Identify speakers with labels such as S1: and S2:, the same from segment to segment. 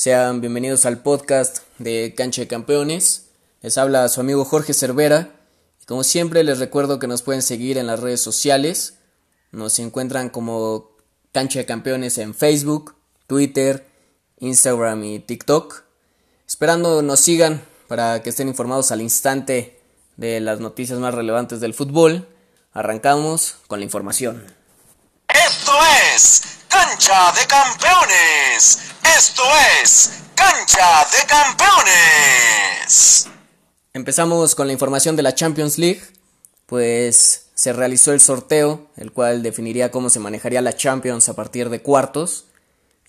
S1: Sean bienvenidos al podcast de Cancha de Campeones. Les habla su amigo Jorge Cervera. Y como siempre les recuerdo que nos pueden seguir en las redes sociales. Nos encuentran como Cancha de Campeones en Facebook, Twitter, Instagram y TikTok. Esperando nos sigan para que estén informados al instante de las noticias más relevantes del fútbol. Arrancamos con la información.
S2: Esto es Cancha de Campeones. Esto es Cancha de Campeones.
S1: Empezamos con la información de la Champions League, pues se realizó el sorteo, el cual definiría cómo se manejaría la Champions a partir de cuartos.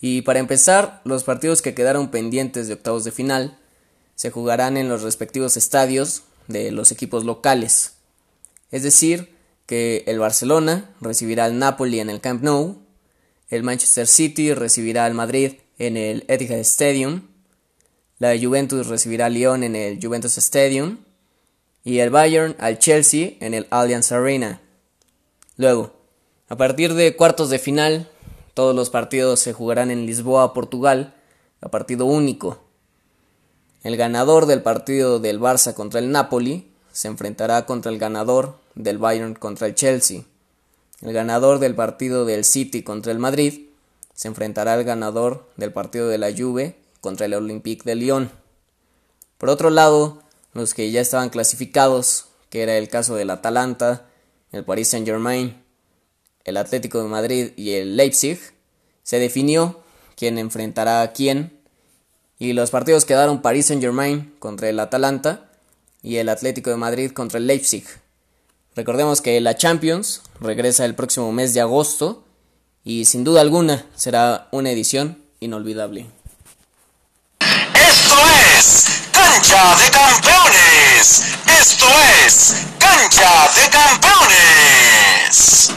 S1: Y para empezar, los partidos que quedaron pendientes de octavos de final se jugarán en los respectivos estadios de los equipos locales. Es decir, que el Barcelona recibirá al Napoli en el Camp Nou, el Manchester City recibirá al Madrid en el Etihad Stadium, la Juventus recibirá al Lyon en el Juventus Stadium y el Bayern al Chelsea en el Allianz Arena. Luego, a partir de cuartos de final, todos los partidos se jugarán en Lisboa, Portugal, a partido único. El ganador del partido del Barça contra el Napoli se enfrentará contra el ganador del Bayern contra el Chelsea. El ganador del partido del City contra el Madrid se enfrentará al ganador del partido de la Juve contra el Olympique de Lyon. Por otro lado, los que ya estaban clasificados, que era el caso del Atalanta, el Paris Saint-Germain, el Atlético de Madrid y el Leipzig, se definió quién enfrentará a quién y los partidos quedaron Paris Saint-Germain contra el Atalanta y el Atlético de Madrid contra el Leipzig. Recordemos que la Champions regresa el próximo mes de agosto y sin duda alguna será una edición inolvidable.
S2: Esto es Cancha de Campeones. Esto es Cancha de Campeones.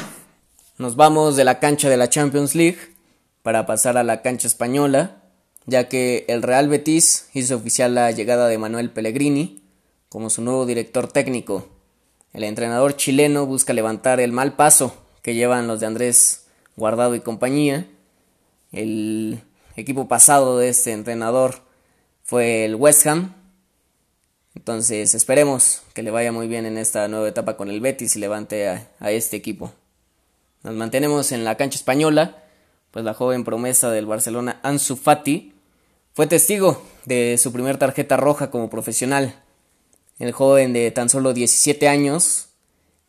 S1: Nos vamos de la cancha de la Champions League para pasar a la cancha española, ya que el Real Betis hizo oficial la llegada de Manuel Pellegrini como su nuevo director técnico. El entrenador chileno busca levantar el mal paso que llevan los de Andrés Guardado y compañía. El equipo pasado de este entrenador fue el West Ham. Entonces esperemos que le vaya muy bien en esta nueva etapa con el Betis y levante a, este equipo. Nos mantenemos en la cancha española, pues la joven promesa del Barcelona Ansu Fati fue testigo de su primer tarjeta roja como profesional el joven de tan solo 17 años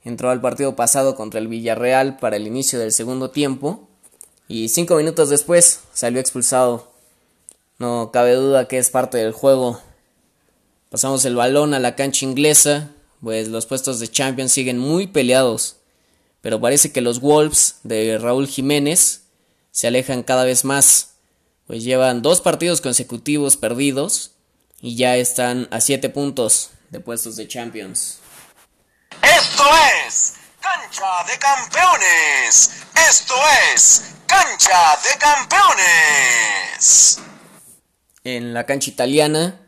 S1: entró al partido pasado contra el Villarreal para el inicio del segundo tiempo y cinco minutos después salió expulsado. No cabe duda que es parte del juego. Pasamos el balón a la cancha inglesa, pues los puestos de Champions siguen muy peleados, pero parece que los Wolves de Raúl Jiménez se alejan cada vez más, pues llevan dos partidos consecutivos perdidos y ya están a siete puntos de puestos de Champions.
S2: Esto es Cancha de Campeones. Esto es Cancha de Campeones.
S1: En la cancha italiana,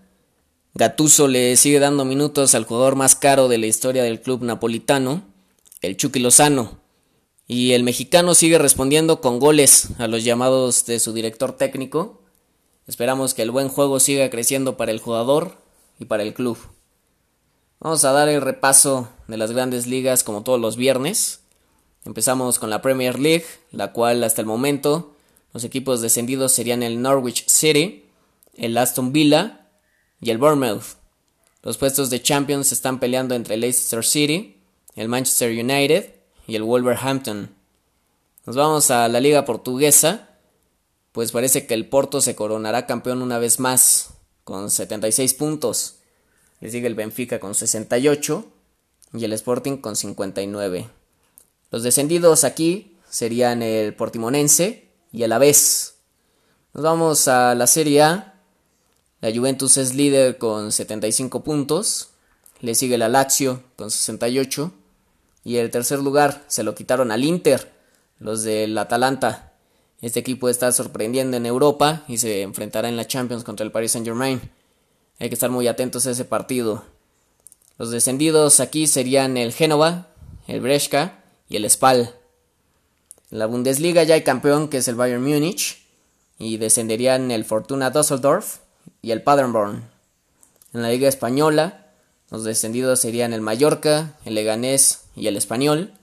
S1: Gattuso le sigue dando minutos al jugador más caro de la historia del club napolitano, el Chucky Lozano. Y el mexicano sigue respondiendo con goles a los llamados de su director técnico. Esperamos que el buen juego siga creciendo para el jugador y para el club. Vamos a dar el repaso de las grandes ligas como todos los viernes. Empezamos con la Premier League, la cual hasta el momento los equipos descendidos serían el Norwich City, el Aston Villa y el Bournemouth. Los puestos de Champions están peleando entre el Leicester City, el Manchester United y el Wolverhampton. Nos vamos a la liga portuguesa, pues parece que el Porto se coronará campeón una vez más, con 76 puntos. Le sigue el Benfica con 68 y el Sporting con 59. Los descendidos aquí serían el Portimonense y el Aves. Nos vamos a la Serie A, La Juventus es líder con 75 puntos. Le sigue la Lazio con 68. Y el tercer lugar se lo quitaron al Inter, los del Atalanta. Este equipo está sorprendiendo en Europa y se enfrentará en la Champions contra el Paris Saint Germain. Hay que estar muy atentos a ese partido. Los descendidos aquí serían el Génova, el Brescia y el Spal. En la Bundesliga ya hay campeón que es el Bayern Múnich y descenderían el Fortuna Düsseldorf y el Paderborn. En la Liga Española, los descendidos serían el Mallorca, el Leganés y el Español,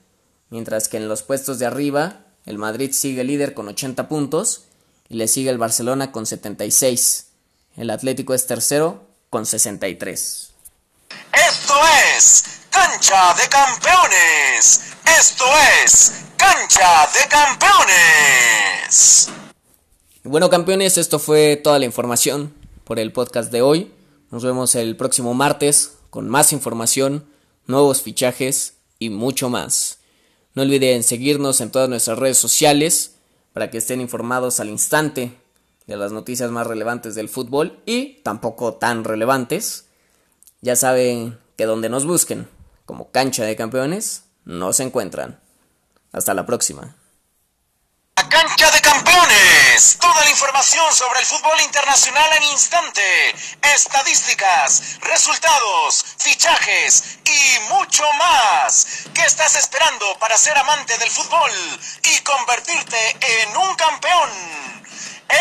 S1: mientras que en los puestos de arriba, el Madrid sigue líder con 80 puntos y le sigue el Barcelona con 76. El Atlético es tercero con 63.
S2: Esto es Cancha de Campeones. Esto es Cancha de Campeones.
S1: Bueno, campeones, esto fue toda la información por el podcast de hoy. Nos vemos el próximo martes con más información, nuevos fichajes y mucho más. No olviden seguirnos en todas nuestras redes sociales para que estén informados al instante de las noticias más relevantes del fútbol y tampoco tan relevantes. Ya saben que donde nos busquen como cancha de campeones, nos encuentran. Hasta la próxima.
S2: La cancha de campeones. Toda la información sobre el fútbol internacional en instante. Estadísticas, resultados, fichajes y mucho más. ¿Qué estás esperando para ser amante del fútbol y convertirte en un campeón?